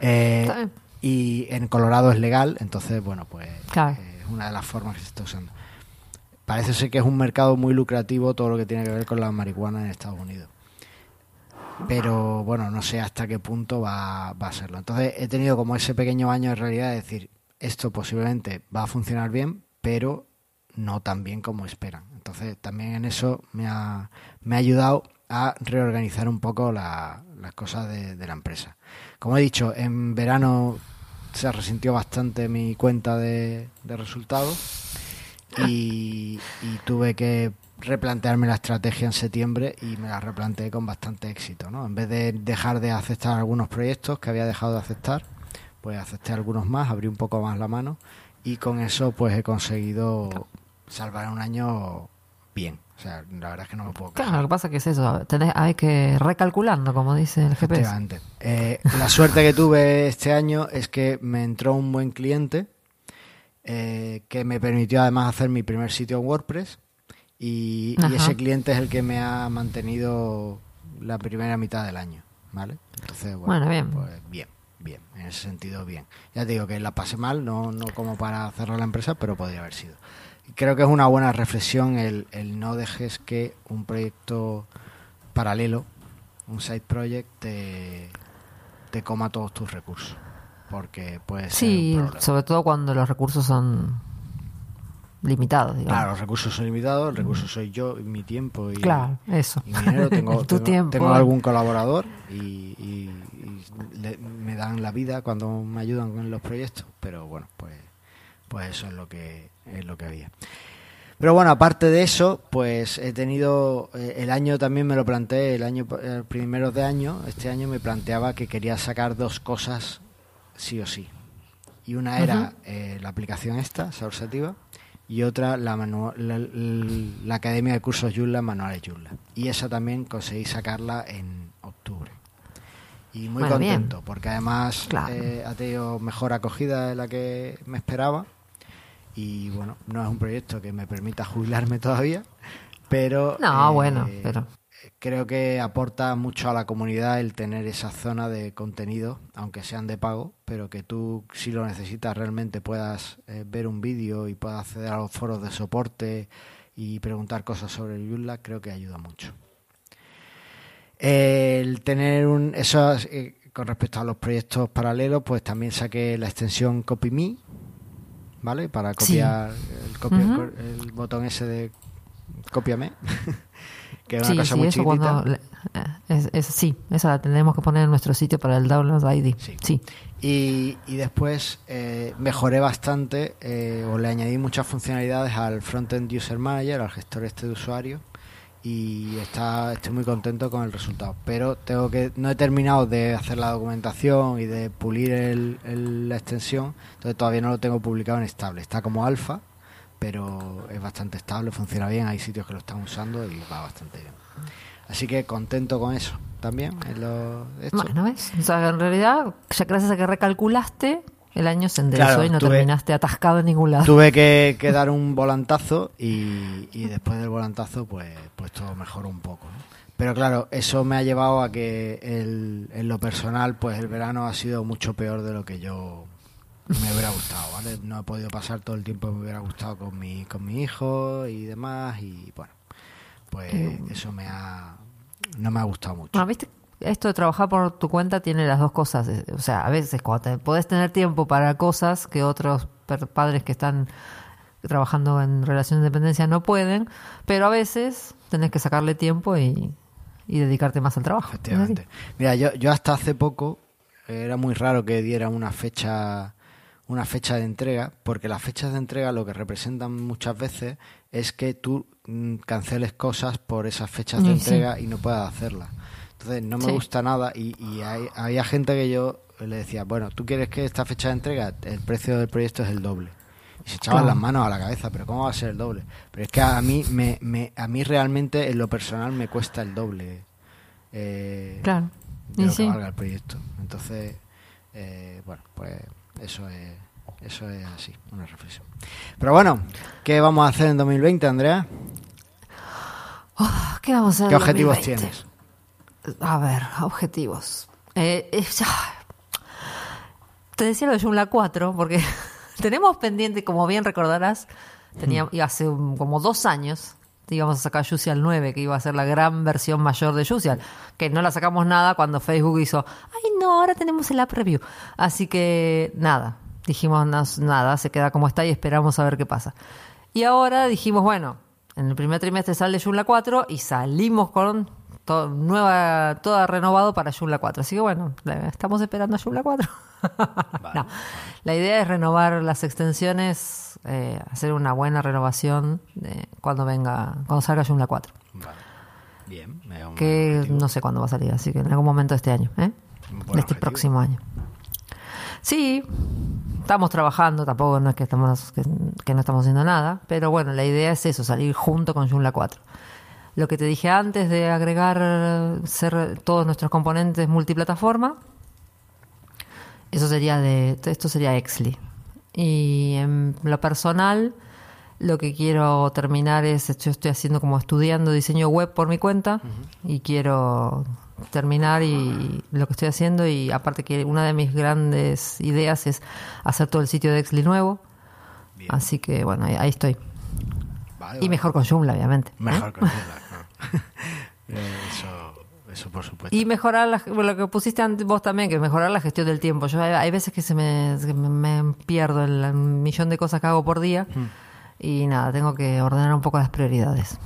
Eh, y en Colorado es legal, entonces, bueno, pues Claro. eh, es una de las formas que se está usando. Parece ser que es un mercado muy lucrativo todo lo que tiene que ver con la marihuana en Estados Unidos. Pero bueno, no sé hasta qué punto va, va a serlo. Entonces he tenido como ese pequeño baño de realidad de decir, esto posiblemente va a funcionar bien, pero no tan bien como esperan. Entonces también en eso me ha, me ha ayudado a reorganizar un poco la- las cosas de, la empresa. Como he dicho, en verano se resintió bastante mi cuenta de, de resultados y, y tuve que replantearme la estrategia en septiembre y me la replanteé con bastante éxito. ¿no? En vez de dejar de aceptar algunos proyectos que había dejado de aceptar, pues acepté algunos más, abrí un poco más la mano y con eso pues he conseguido salvar un año bien. O sea, la verdad es que no me puedo quejar. Claro, lo que pasa que es eso. Tenés, hay que recalculando, como dice el GPS. Efectivamente. Eh, la suerte que tuve este año es que me entró un buen cliente eh, que me permitió además hacer mi primer sitio en WordPress y, y ese cliente es el que me ha mantenido la primera mitad del año, ¿vale? Entonces, bueno, Bueno, bien. pues bien, bien, en ese sentido bien. Ya te digo que la pasé mal, no, no como para cerrar la empresa, pero podría haber sido. Creo que es una buena reflexión el, el no dejes que un proyecto paralelo, un side project, te, te coma todos tus recursos. Porque puede ser Sí, un sobre todo cuando los recursos son limitados, digamos. Claro, los recursos son limitados, el recurso soy yo, y mi tiempo y, Claro, eso. y mi dinero. Tengo, Tu tengo, tiempo. tengo algún colaborador y, y- y le- me dan la vida cuando me ayudan con los proyectos, pero bueno, pues, pues eso es lo que es lo que había. Pero bueno, aparte de eso, pues he tenido eh, el año también me lo planteé el año primeros de año, este año me planteaba que quería sacar dos cosas sí o sí. Y una era eh, la aplicación esta, Saursativa, y otra la, manu- la, la- Academia de Cursos Joomla, Manuales Joomla. Y esa también conseguí sacarla en octubre. Y muy Bueno, bien. contento, porque además Claro. eh, ha tenido mejor acogida de la que me esperaba. Y bueno, no es un proyecto que me permita jubilarme todavía, pero... No, eh, bueno, pero- Creo que aporta mucho a la comunidad el tener esa zona de contenido, aunque sean de pago, pero que tú, si lo necesitas, realmente puedas eh, ver un vídeo y puedas acceder a los foros de soporte y preguntar cosas sobre el Joomla, creo que ayuda mucho. El tener un. Eso eh, con respecto a los proyectos paralelos, pues también saqué la extensión CopyMe, ¿vale? Para Sí. copiar el, copia- el botón ese de cópiame. que es una Sí, cosa sí, muy chiquitita. cuando... eh, es- es- sí, esa la tenemos que poner en nuestro sitio para el download ID. Sí. Sí. Y, y después eh, mejoré bastante eh, o le añadí muchas funcionalidades al Frontend User Manager, al gestor este de usuario y está, estoy muy contento con el resultado. Pero tengo que no he terminado de hacer la documentación y de pulir el, el- la extensión, entonces todavía no lo tengo publicado en estable. Está como alfa, pero es bastante estable, funciona bien, hay sitios que lo están usando y va bastante bien. Así que contento con eso también. En lo, esto. Bueno, ¿ves? O sea, en realidad, ya gracias a que recalculaste, el año se enderezó Claro, y no tuve- terminaste atascado en ningún lado. Tuve que, que dar un volantazo y, y después del volantazo pues, pues todo mejoró un poco. ¿no? Pero claro, eso me ha llevado a que el- en lo personal pues el verano ha sido mucho peor de lo que yo me hubiera gustado, ¿vale? No he podido pasar todo el tiempo que me hubiera gustado con mi, con mi hijo y demás y bueno, pues eso me ha... no me ha gustado mucho. Ah, ¿viste? Esto de trabajar por tu cuenta tiene las dos cosas. eh, O sea, a veces cuando te, podés tener tiempo para cosas que otros padres que están trabajando en relación de dependencia no pueden, pero a veces tenés que sacarle tiempo y, y dedicarte más al trabajo. Efectivamente. Mira, yo, yo hasta hace poco era muy raro que diera una fecha una fecha de entrega, porque las fechas de entrega lo que representan muchas veces es que tú mm, canceles cosas por esas fechas de sí. entrega y no puedas hacerlas. Entonces no me Sí. gusta nada y, y hay- había gente que yo le decía, bueno, tú quieres que esta fecha de entrega, el precio del proyecto es el doble. Y se echaban Claro. las manos a la cabeza, pero ¿cómo va a ser el doble? Pero es que a mí, me, me- a mí realmente en lo personal me cuesta el doble. eh, Claro. de lo que valga el proyecto. Entonces, eh, bueno, pues eso es, eso es así, una reflexión. Pero bueno, ¿qué vamos a hacer en 2020, Andrea? Ah, ¿Qué vamos a hacer? ¿Qué objetivos 2020? tienes? A ver, objetivos. Eh, eh. Te decía lo de Joomla 4, porque tenemos pendiente, como bien recordarás, tenía, hace un- como dos años íbamos a sacar Jusial 9, que iba a ser la gran versión mayor de Jusial, que no la sacamos nada cuando Facebook hizo, ay no, ahora tenemos el app review. Así que nada, dijimos "Nas- nada, se queda como está y esperamos a ver qué pasa. Y ahora dijimos, bueno, en el primer trimestre sale Joomla 4 y salimos con nueva, toda renovado para Joomla 4. Así que bueno, estamos esperando a Joomla 4. No, la idea es renovar las extensiones, eh, hacer una buena renovación de cuando venga, cuando salga Joomla 4. Vale. Bien, me da un Que objetivo. no sé cuándo va a salir, así que en algún momento de este año, ¿eh? De este próximo año. Sí, estamos trabajando, tampoco no es que, estamos, que, que no estamos haciendo nada, pero bueno, la idea es eso, salir junto con Joomla 4. Lo que te dije antes de agregar eh, ser todos nuestros componentes multiplataforma, eso sería de, esto sería Exli. Y en lo personal, lo que quiero terminar es, yo estoy haciendo como estudiando diseño web por mi cuenta y quiero terminar y lo que estoy haciendo y aparte que una de mis grandes ideas es hacer todo el sitio de Exli nuevo. Bien. Así que bueno, ahí, estoy. Vale, Y vale. mejor con Joomla, obviamente. ¿eh? Mejor con Joomla. Eh, eso, eso por supuesto. Y mejorar la, bueno, lo que pusiste antes vos también, que mejorar la gestión del tiempo. Yo hay, hay veces que se me, que me, me pierdo en el millón de cosas que hago por día Hmm. y nada, tengo que ordenar un poco las prioridades.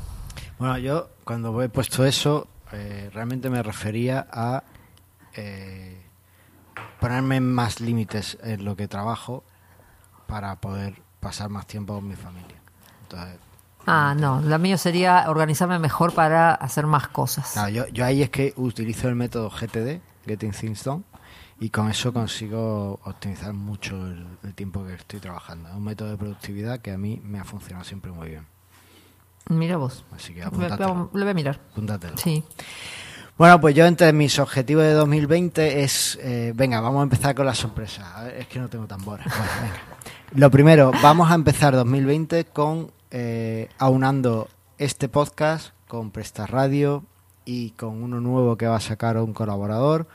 Bueno, yo cuando he puesto eso, eh, realmente me refería a eh, ponerme más límites en lo que trabajo para poder pasar más tiempo con mi familia. Entonces, Ah, no, lo mío sería organizarme mejor para hacer más cosas. yo, yo ahí es que utilizo el método GTD, Getting Things Done, y con eso consigo optimizar mucho el, el tiempo que estoy trabajando. Es un método de productividad que a mí me ha funcionado siempre muy bien. Mira vos. Así que Lo apúntatelo. lo voy a mirar. apúntatelo. Sí. Bueno, pues yo entre mis objetivos de 2020 es, eh, venga, vamos a empezar con la sorpresa. A ver, es que no tengo tambores. Bueno, venga. Lo primero, vamos a empezar 2020 con eh, aunando este podcast con Presta Radio y con uno nuevo que va a sacar un colaborador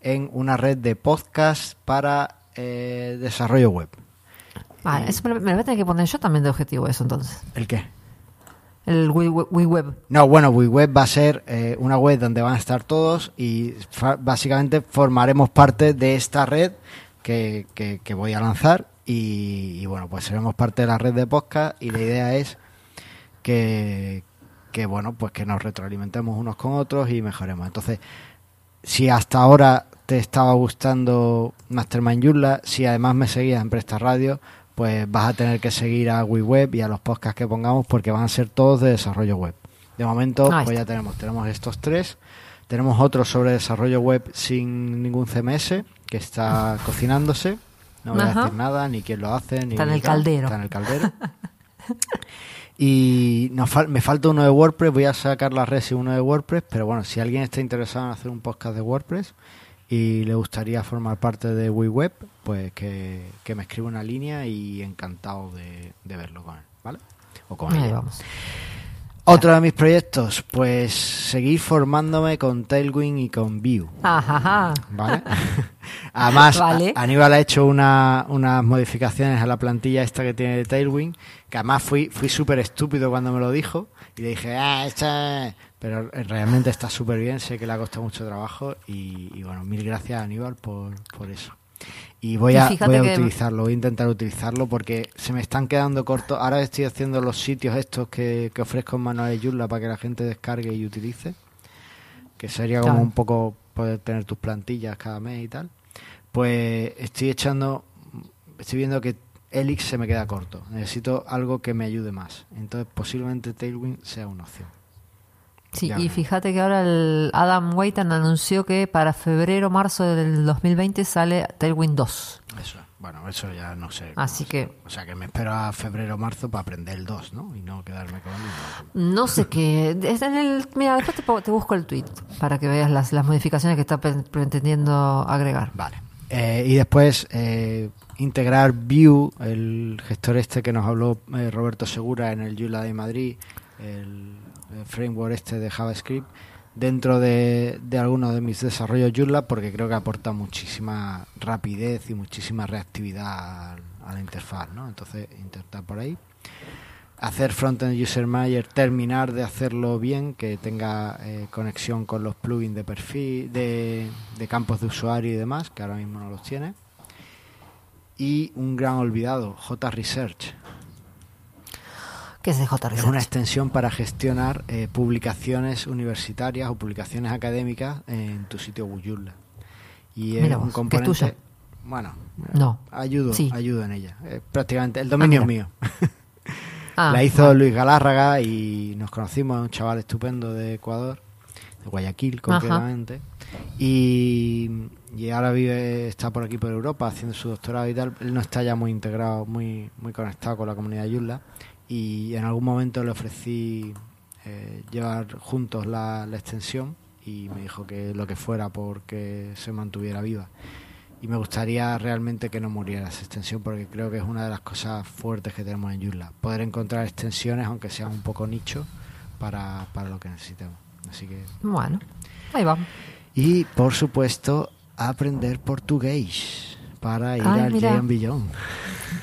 en una red de podcast para eh, desarrollo web. Vale, eso me lo, me lo voy a tener que poner yo también de objetivo eso entonces. ¿El qué? El WeWeb. No, bueno, WeWeb va a ser eh, una web donde van a estar todos y básicamente formaremos parte de esta red que, que- que voy a lanzar y, y bueno, pues seremos parte de la red de podcast y la idea es que, que bueno, pues que nos retroalimentemos unos con otros y mejoremos. Entonces, si hasta ahora te estaba gustando Mastermind Joomla, si además me seguías en Presta Radio, pues vas a tener que seguir a WeWeb y a los podcasts que pongamos porque van a ser todos de desarrollo web. De momento, pues ya tenemos, tenemos estos tres. Tenemos otro sobre desarrollo web sin ningún CMS que está cocinándose. No voy a decir nada, ni quién lo hace, ni Está en el caldero. Está en el caldero. y nos fal- me falta uno de WordPress. Voy a sacar la red y uno de WordPress. Pero bueno, si alguien está interesado en hacer un podcast de WordPress y le gustaría formar parte de WeWeb, pues que, que me escriba una línea y encantado de, de verlo con él, ¿vale? O con Ahí ella. vamos. Otro de mis proyectos, pues seguir formándome con Tailwind y con Vue. Ajá. ¿Vale? Además, Vale. a- Aníbal ha hecho una- unas modificaciones a la plantilla esta que tiene de Tailwind, que además fui, fui súper estúpido cuando me lo dijo y le dije, ah, esta... es-". Pero realmente está súper bien, sé que le ha costado mucho trabajo y, y bueno, mil gracias Aníbal por, por eso. Y voy a, voy a utilizarlo, voy a intentar utilizarlo porque se me están quedando cortos. Ahora estoy haciendo los sitios estos que, que ofrezco en Manuel Joomla para que la gente descargue y utilice que sería como Claro. un poco poder tener tus plantillas cada mes y tal, pues estoy echando, estoy viendo que Elix se me queda corto. Necesito algo que me ayude más. Entonces posiblemente Tailwind sea una opción. Sí, Ya y fíjate que ahora el Adam Waitan anunció que para febrero marzo del 2020 sale Tailwind 2. Eso, bueno, eso ya no sé. Así que- O sea que me espero a febrero o marzo para aprender el 2, ¿no? Y no quedarme con el mismo. No sé qué. es en el- mira, después te, busco el tweet para que veas las, las modificaciones que está pre- pretendiendo agregar. Vale. Eh, y después eh, integrar Vue, el gestor este que nos habló eh, Roberto Segura en el Joomla de Madrid, el, framework este de JavaScript, dentro de, de algunos de mis desarrollos Joomla, porque creo que aporta muchísima rapidez y muchísima reactividad al- a la interfaz, ¿no? Entonces, intentar por ahí. Hacer Frontend User Manager, terminar de hacerlo bien, que tenga eh, conexión con los plugins de perfil, de, de campos de usuario y demás, que ahora mismo no los tiene. Y un gran olvidado, JResearch. ¿Qué es el Es una JResearch? extensión para gestionar eh, publicaciones universitarias o publicaciones académicas en tu sitio Joomla. Y es un vos, ¿que es componente. tuya? Bueno, No. ayudo, Sí. ayudo en ella. Eh, prácticamente el dominio es mío. Ah, la hizo. Luis Galárraga y nos conocimos, un chaval estupendo de Ecuador, de Guayaquil concretamente. Y, y ahora vive, está por aquí por Europa haciendo su doctorado y tal. Él no está ya muy integrado, muy, muy conectado con la comunidad Yula. Y en algún momento le ofrecí eh, llevar juntos la, la extensión y me dijo que lo que fuera porque se mantuviera viva. Y me gustaría realmente que no muriera esa extensión porque creo que es una de las cosas fuertes que tenemos en Joomla. Poder encontrar extensiones, aunque sean un poco nicho, para, para lo que necesitemos. Así que... Bueno, ahí va. Y, por supuesto, aprender portugués para ir Ay, al. Giant Beyond.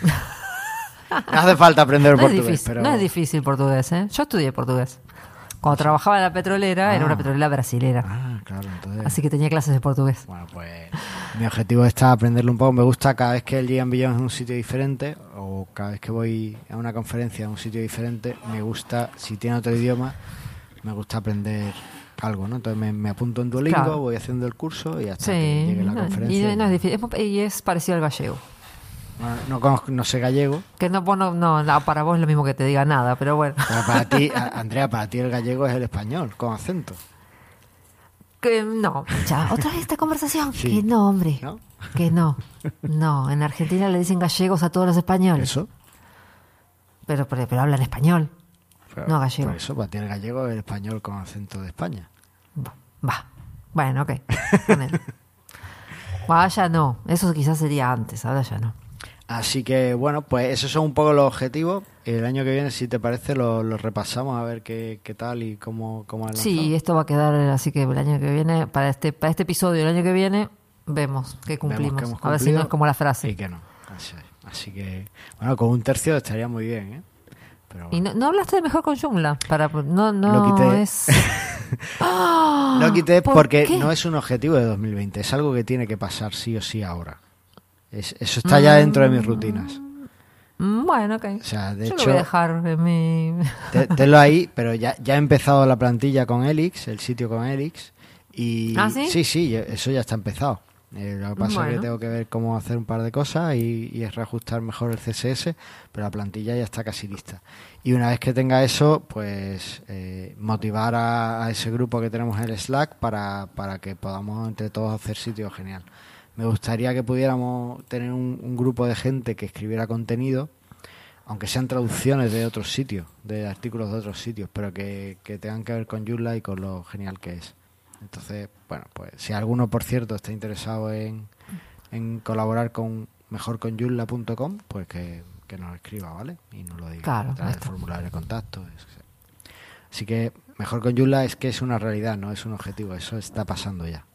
no hace falta aprender No es, portugués, difícil, pero... no es difícil portugués, ¿eh? Yo estudié portugués. Cuando trabajaba en la petrolera, era Ah. una petrolera brasilera. Ah, claro, entonces... Así que tenía clases de portugués. Bueno, pues mi objetivo está aprenderlo un poco. Me gusta cada vez que el Gian Beyond es un sitio diferente o cada vez que voy a una conferencia a un sitio diferente, me gusta, si tiene otro idioma, me gusta aprender algo, ¿no? Entonces me, me apunto en Duolingo, Claro. voy haciendo el curso y hasta Sí, que llegue la no, conferencia. y no es difícil. Y es parecido al gallego. Bueno, no, conozco- no sé gallego, Que no, vos no, para vos es lo mismo que te diga nada, pero bueno. pero para ti, Andrea, para ti el gallego es el español, con acento, Que no, ya, otra vez esta conversación. Sí. Que no, hombre. ¿no? Que no. No, en Argentina le dicen gallegos a todos los españoles. Eso. Pero, pero, pero hablan español. Pero- No, gallego. Por eso, para ti el gallego es el español con acento de España. Va. Bueno, ok. ponele. Ahora ya no. Eso quizás sería antes, ahora ya no. Así que bueno, pues esos son un poco los objetivos. El año que viene, si te parece, lo, lo repasamos a ver qué, qué tal y cómo, cómo ha Sí, esto va a quedar así que el año que viene, para este, para este episodio el año que viene, vemos que cumplimos. que a ver si no es como la frase. Y que no. Así, es. Así que, bueno, con un tercio estaría muy bien, ¿eh? Pero Y no, no hablaste de mejor con Joomla. Para, no, no Lo quité. es. Lo quité ¿Por porque qué? no es un objetivo de 2020, es algo que tiene que pasar sí o sí ahora. Es- eso está ya dentro de mis rutinas. Mm, Bueno, ok. O sea, de Yo hecho- lo voy a dejar en mi... Te- Tenlo ahí, pero ya, ya ha empezado la plantilla con Elix, el sitio con Elix. Y ¿Ah, sí? sí, sí, eso ya está empezado. Eh, lo que pasa es que tengo que ver cómo hacer un par de cosas y, y es reajustar mejor el CSS, pero la plantilla ya está casi lista. Y una vez que tenga eso, pues eh, motivar a, a ese grupo que tenemos en el Slack para, para que podamos entre todos hacer sitios genial. Me gustaría que pudiéramos tener un, un grupo de gente que escribiera contenido aunque sean traducciones de otros sitios, de artículos de otros sitios, pero que, que tengan que ver con Joomla y con lo genial que es. Entonces, bueno, pues si alguno, por cierto, está interesado en, en colaborar con mejorconjoomla.com, pues que, que nos escriba, ¿vale? Y nos lo diga Claro, a través del formulario de contacto. es que- Así que mejor con Joomla es que es una realidad, no es un objetivo, eso está pasando ya.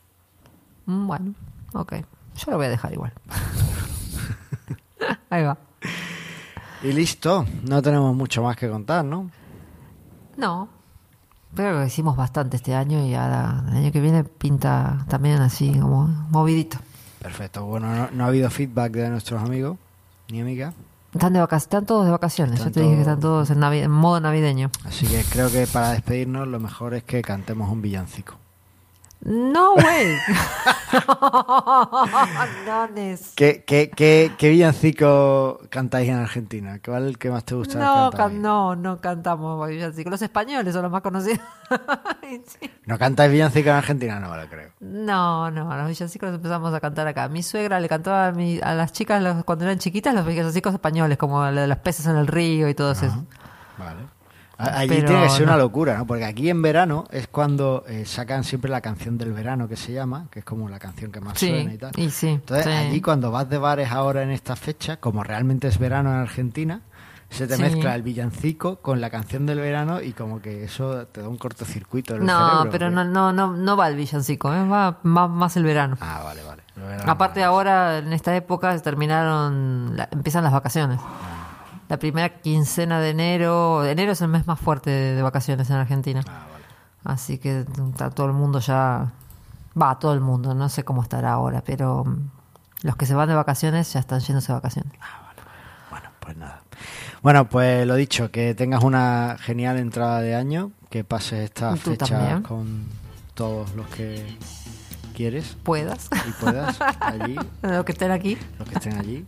Mm, Bueno, ok. Yo lo voy a dejar igual. Ahí va. Y listo, no tenemos mucho más que contar, ¿no? No. Pero que hicimos bastante este año y ahora el año que viene pinta también así como movidito. Perfecto, bueno, no, no ha habido feedback de nuestros amigos ni amigas. Están de vacaciones, están todos de vacaciones. Están Yo te dije que están todos en, navi- en modo navideño. Así que creo que para despedirnos lo mejor es que cantemos un villancico. No, güey. ¿Qué, qué, qué, qué villancico cantáis en Argentina? ¿Cuál es el que más te gusta? No, can- no, no cantamos villancicos. Los españoles son los más conocidos. Sí. ¿No cantáis villancico en Argentina? No me lo creo. No, no, los villancicos los empezamos a cantar acá. Mi suegra le cantaba a, mi- a las chicas los- cuando eran chiquitas los villancicos españoles, como los peces en el río y todo eso. Vale. Allí Pero tiene que ser no. una locura, ¿no? Porque aquí en verano es cuando eh, sacan siempre la canción del verano que se llama, que es como la canción que más Sí, suena y tal. y sí, Entonces, sí. allí cuando vas de bares ahora en esta fecha, como realmente es verano en Argentina, se te mezcla el villancico con la canción del verano y como que eso te da un cortocircuito en el No, cerebro, pero no, no, no, no va el villancico, ¿eh? va más, más el verano. Ah, vale, vale. Aparte ahora, en esta época, terminaron, la- empiezan las vacaciones. La primera quincena de enero, enero es el mes más fuerte de, de vacaciones en Argentina. Ah, vale. Así que está todo el mundo ya, va, todo el mundo, no sé cómo estará ahora, pero mm, los que se van de vacaciones ya están yéndose de vacaciones. Bueno, pues nada. Bueno, pues lo dicho, que tengas una genial entrada de año, que pases estas Tú fechas también. con todos los que quieres Puedas, y puedas allí, los que estén aquí. los que estén allí.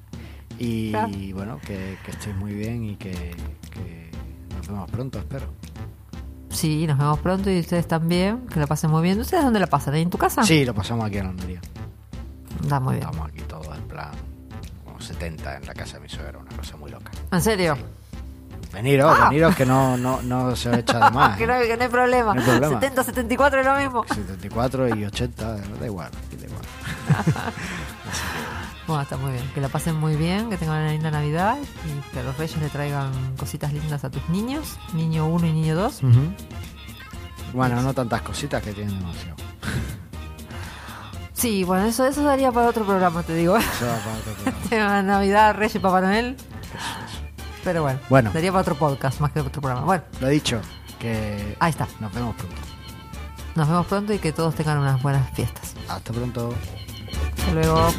Y Claro. bueno, que, que estéis muy bien y que, que nos vemos pronto, espero. Sí, nos vemos pronto y ustedes también, que la pasen muy bien. ¿Ustedes dónde la pasan? ¿Ahí en tu casa? Sí, lo pasamos aquí en Almería. Está muy bien. Estamos aquí todos en plan, como 70 en la casa de mi suegra, una cosa muy loca. ¿En serio? Veniros, veniros, que no, no, no se os echa de más. Ah. que, ¿eh? no, que no hay problema. No hay problema. 70, 74 es lo mismo. 74 y 80, da igual, da igual. Bueno, está muy bien. Que la pasen muy bien, que tengan una linda Navidad y que los reyes le traigan cositas lindas a tus niños, niño 1 y niño 2. Bueno, no tantas cositas que tienen demasiado. Sí, bueno, eso, eso daría para otro programa, te digo. Eso va para otro programa. Tema Navidad, Reyes y Papá Noel. Pero bueno, Bueno. daría para otro podcast más que otro programa. Bueno, Lo dicho, que ahí está. nos vemos pronto. Nos vemos pronto y que todos tengan unas buenas fiestas. Hasta pronto. Hasta luego.